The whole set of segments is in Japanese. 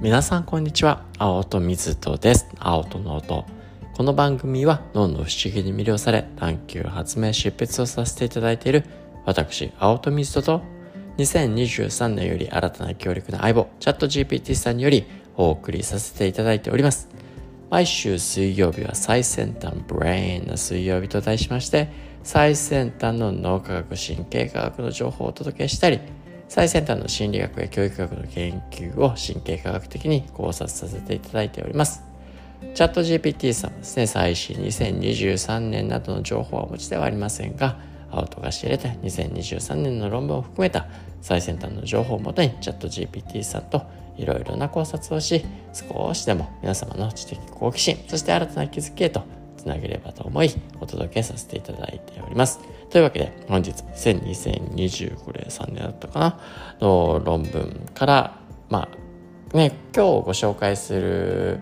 皆さんこんにちは。青戸水戸です。青戸の音。この番組は脳の不思議に魅了され探求発明執筆をさせていただいている私青戸水戸と2023年より新たな強力な相棒チャット GPT さんによりお送りさせていただいております。毎週水曜日は最先端ブレインな水曜日と題しまして最先端の脳科学神経科学の情報をお届けしたり最先端の心理学や教育学の研究を神経科学的に考察させていただいております。チャット GPT さんはですね最新2023年などの情報はお持ちではありませんが青とが仕入れた2023年の論文を含めた最先端の情報をもとにチャット GPT さんといろいろな考察をし少しでも皆様の知的好奇心そして新たな気づきへとつなげればと思いお届けさせていただいております。というわけで本日2025年3年だったかな。の論文からまあね今日ご紹介する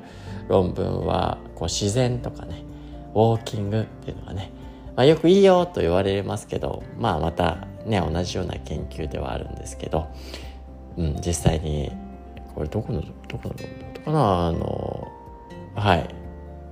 論文はこう自然とかねウォーキングっていうのがね、まあ、よくいいよと言われますけどまあまたね同じような研究ではあるんですけど、うん、実際にこれどこのどこの論文だったかな？あのはい。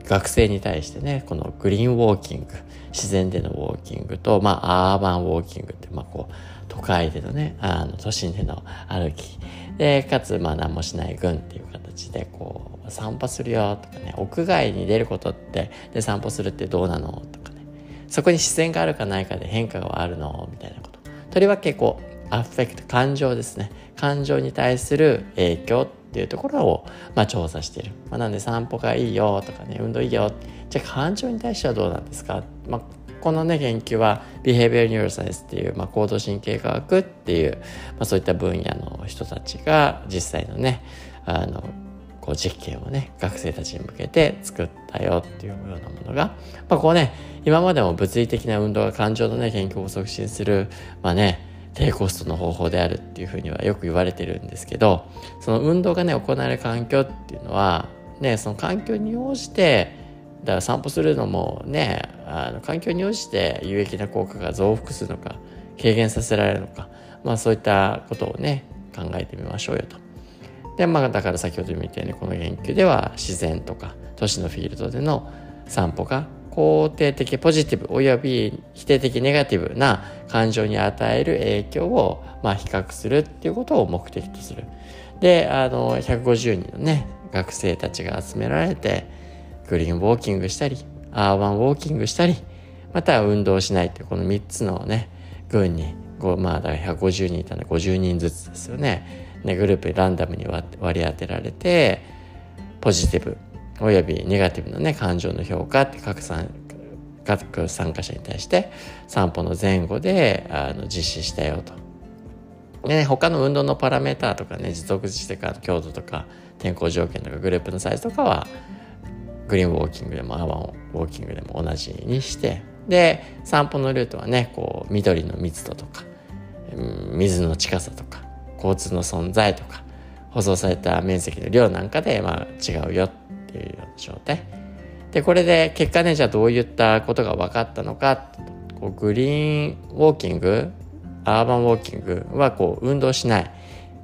学生に対してねこのグリーンウォーキング自然でのウォーキングと、まあ、アーバンウォーキングって、まあ、こう都会でのねあの都心での歩き。でかつまあ何もしない群っていう形でこう散歩するよとかね屋外に出ることってで散歩するってどうなの？とかね。そこに自然があるかないかで変化があるの？みたいなこと。とりわけこうアフェクト感情ですね。感情に対する影響ってていうところを、まあ、調査している、まあ、なんで散歩がいいよとかね運動いいよ。じゃあ感情に対してはどうなんですか、まあ、このね研究は Behavior Neuroscience っていう、まあ、行動神経科学っていう、まあ、そういった分野の人たちが実際のねあのこう実験をね学生たちに向けて作ったよっていうようなものが、まあ、こうね今までも物理的な運動が感情のね研究を促進するまあね低コストの方法であるっていうふうにはよく言われてるんですけどその運動がね行われる環境っていうのはねその環境に応じてだから散歩するのもねあの環境に応じて有益な効果が増幅するのか軽減させられるのかまあそういったことをね考えてみましょうよと。でまあだから先ほど言ったようにこの研究では自然とか都市のフィールドでの散歩が肯定的ポジティブおよび否定的ネガティブな感情に与える影響を、まあ、比較するっていうことを目的とする。であの150人のね学生たちが集められてグリーンウォーキングしたりアーバンウォーキングしたりまたは運動しないっていうこの3つのね群にまあだから150人いたんで50人ずつですよねねグループランダムに割り当てられてポジティブおよびネガティブなね感情の評価って各参各参加者に対して散歩の前後であの実施したよと。でね、他の運動のパラメーターとかね持続してか強度とか天候条件とかグループのサイズとかはグリーンウォーキングでもアワンウォーキングでも同じにしてで散歩のルートはねこう緑の密度とか水の近さとか交通の存在とか舗装された面積の量なんかでまあ違うよっていうような状態でこれで結果ねじゃあどういったことが分かったのか。こうグリーンウォーキングアーバンウォーキングはこう運動しない、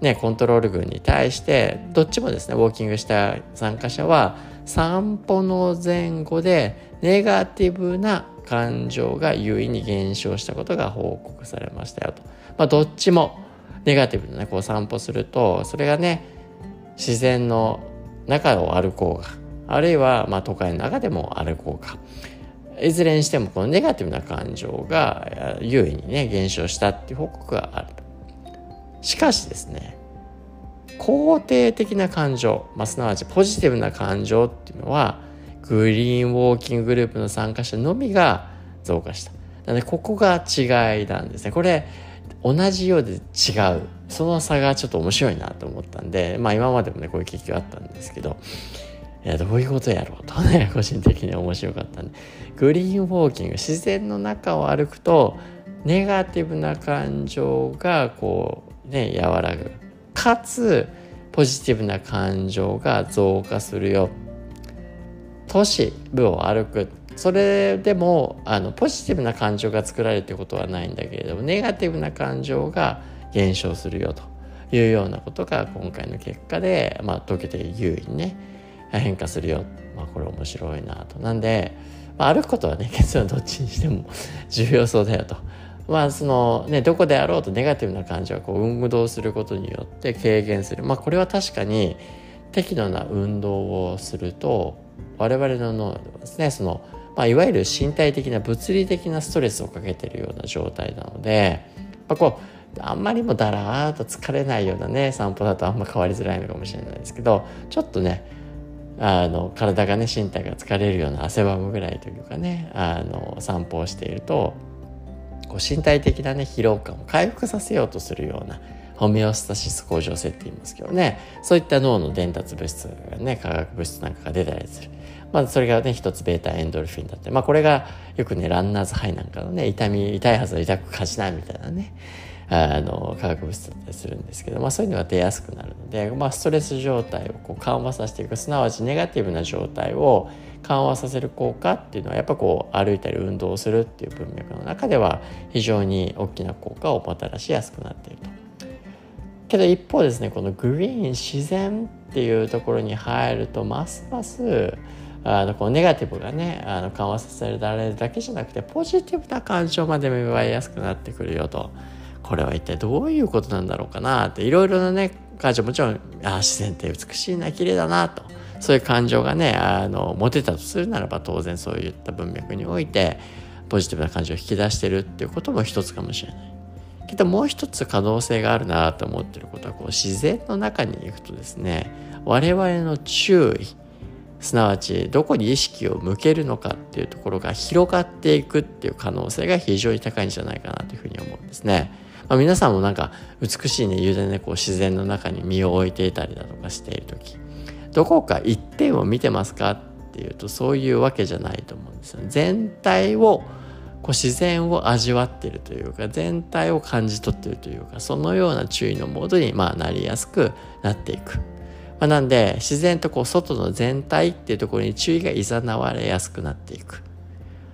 ね、コントロール群に対してどっちもですねウォーキングした参加者は散歩の前後でネガティブな感情が優位に減少したことが報告されましたよと。まあ、どっちもネガティブな、ね、こう散歩するとそれがね自然の中を歩こうがあるいはまあ都会の中でも歩こうかいずれにしてもこのネガティブな感情が優位にね減少したっていう報告があるしかしですね肯定的な感情、まあ、すなわちポジティブな感情っていうのはグリーンウォーキンググループの参加者のみが増加した。なのでここが違いなんですね。これ同じようで違う。その差がちょっと面白いなと思ったんでまあ今までもねこういう研究あったんですけどいやどういうことやろうとね個人的に面白かったんで。グリーンウォーキング自然の中を歩くとネガティブな感情がこうね和らぐ。かつポジティブな感情が増加するよ。都市部を歩く。それでもあのポジティブな感情が作られるってことはないんだけれどもネガティブな感情が減少するよというようなことが今回の結果で、まあ、解けて優位にね変化するよ、まあ、これ面白いなとなんで、まあ、歩くことはね 結論どっちにしても 重要そうだよと。まあそのね、どこであろうとネガティブな感情がこう運動することによって軽減する。まあこれは確かに適度な運動をすると我々の脳ですね、その、まあ、いわゆる身体的な物理的なストレスをかけてるような状態なので、まあ、こうあんまりもだらーっと疲れないようなね散歩だとあんま変わりづらいのかもしれないですけどちょっとねあの体がね身体が疲れるような汗ばむぐらいというかねあの散歩をしているとこう身体的なね疲労感を回復させようとするようなホメオスタシス向上性って言いますけどねそういった脳の伝達物質がね化学物質なんかが出たりする。まあ、それがね一つベータエンドルフィンだって、まあ、これがよくねランナーズハイなんかのね痛み痛いはずは痛く感じないみたいなねあの化学物質だったりするんですけど、まあ、そういうのが出やすくなるので、まあ、ストレス状態をこう緩和させていくすなわちネガティブな状態を緩和させる効果っていうのはやっぱこう歩いたり運動をするっていう文脈の中では非常に大きな効果をもたらしやすくなっていると。けど一方ですねこのグリーン自然っていうところに入るとますますあのこうネガティブがねあの緩和させられるだけじゃなくてポジティブな感情まで芽生えやすくなってくるよとこれは一体どういうことなんだろうかなっていろいろなね感情もちろんあ自然って美しいな綺麗だなとそういう感情がねあの持てたとするならば当然そういった文脈においてポジティブな感情を引き出してるっていうことも一つかもしれない。けどもう一つ可能性があるなと思ってることはこう自然の中に行くとですね我々の注意すなわちどこに意識を向けるのかっていうところが広がっていくっていう可能性が非常に高いんじゃないかなというふうに思うんですね。まあ、皆さんもなんか美しいね湯でねこう自然の中に身を置いていたりだとかしている時どこか一点を見てますかっていうとそういうわけじゃないと思うんですよ。全体をこう自然を味わっているというか全体を感じ取っているというかそのような注意のモードにまあなりやすくなっていく。まあ、なんで自然とこう外の全体っていうところに注意がいざなわれやすくなっていく。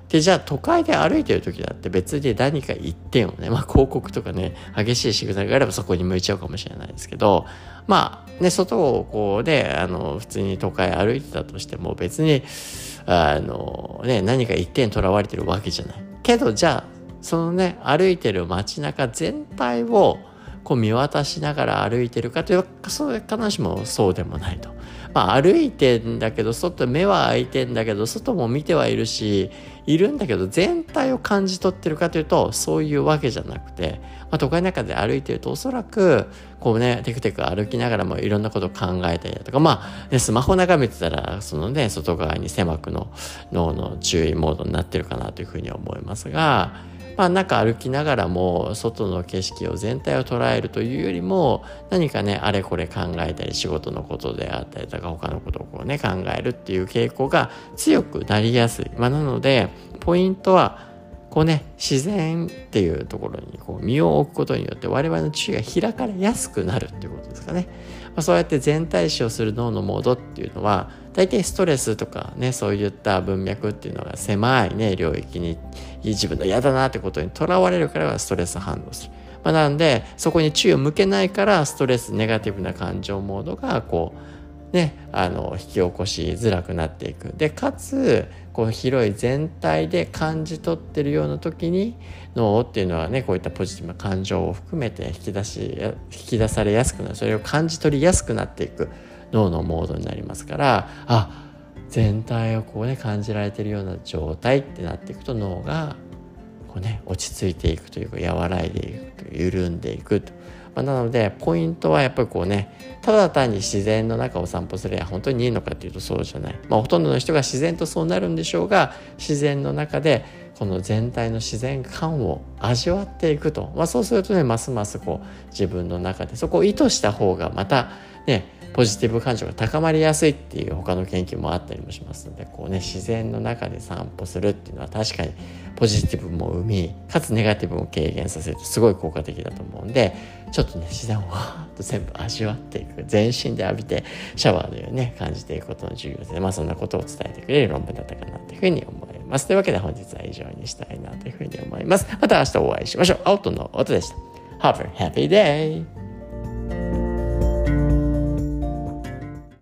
でじゃあ都会で歩いてる時だって別に何か一点をね、まあ、広告とかね激しいシグナルがあればそこに向いちゃうかもしれないですけどまあね外をこうねあの普通に都会歩いてたとしても別にあのね何か一点とらわれてるわけじゃない。けどじゃあそのね歩いてる街中全体をこう見渡しながら歩いてるかというとそれ必ずしもそうでもないと。まあ歩いてんだけど外目は開いてんだけど外も見てはいるしいるんだけど全体を感じ取ってるかというとそういうわけじゃなくて、まあ、都会の中で歩いてるとおそらくこうねテクテク歩きながらもいろんなことを考えたりだとかまあ、ね、スマホ眺めてたらそのね外側に狭くの脳の注意モードになってるかなというふうに思いますが。まあ、中歩きながらも外の景色を全体を捉えるというよりも何かねあれこれ考えたり仕事のことであったりとか他のことをこうね考えるっていう傾向が強くなりやすい。まあ、なのでポイントはこうね自然っていうところにこう身を置くことによって我々の注意が開かれやすくなるっていうことですかね。まあ、そうやって全体視をする脳のモードっていうのは大体ストレスとかねそういった文脈っていうのが狭いね領域に自分の嫌だなってことにとらわれるからはストレス反応する。まあ、なんでそこに注意を向けないからストレスネガティブな感情モードがこうねあの引き起こしづらくなっていく。でかつこう広い全体で感じ取ってるような時に脳っていうのはねこういったポジティブな感情を含めて引き出し引き出されやすくなるそれを感じ取りやすくなっていく。脳のモードになりますからあ全体をこうね感じられてるような状態ってなっていくと脳がこうね落ち着いていくというか和らいでいく緩んでいくと。まあ、なのでポイントはやっぱりこうねただ単に自然の中を散歩すれば本当にいいのかっていうとそうじゃない、まあ、ほとんどの人が自然とそうなるんでしょうが自然の中でこの全体の自然感を味わっていくと、まあ、そうするとねますますこう自分の中でそこを意図した方がまたねポジティブ感情が高まりやすいっていう他の研究もあったりもしますのでこうね自然の中で散歩するっていうのは確かにポジティブも生みかつネガティブも軽減させるとすごい効果的だと思うんでちょっとね自然をわーっと全部味わっていく全身で浴びてシャワーのようにね感じていくことの重要でまあそんなことを伝えてくれる論文だったかなというふうに思います。というわけで本日は以上にしたいなというふうに思います。また明日お会いしましょう。青との音でした。Have a happy day!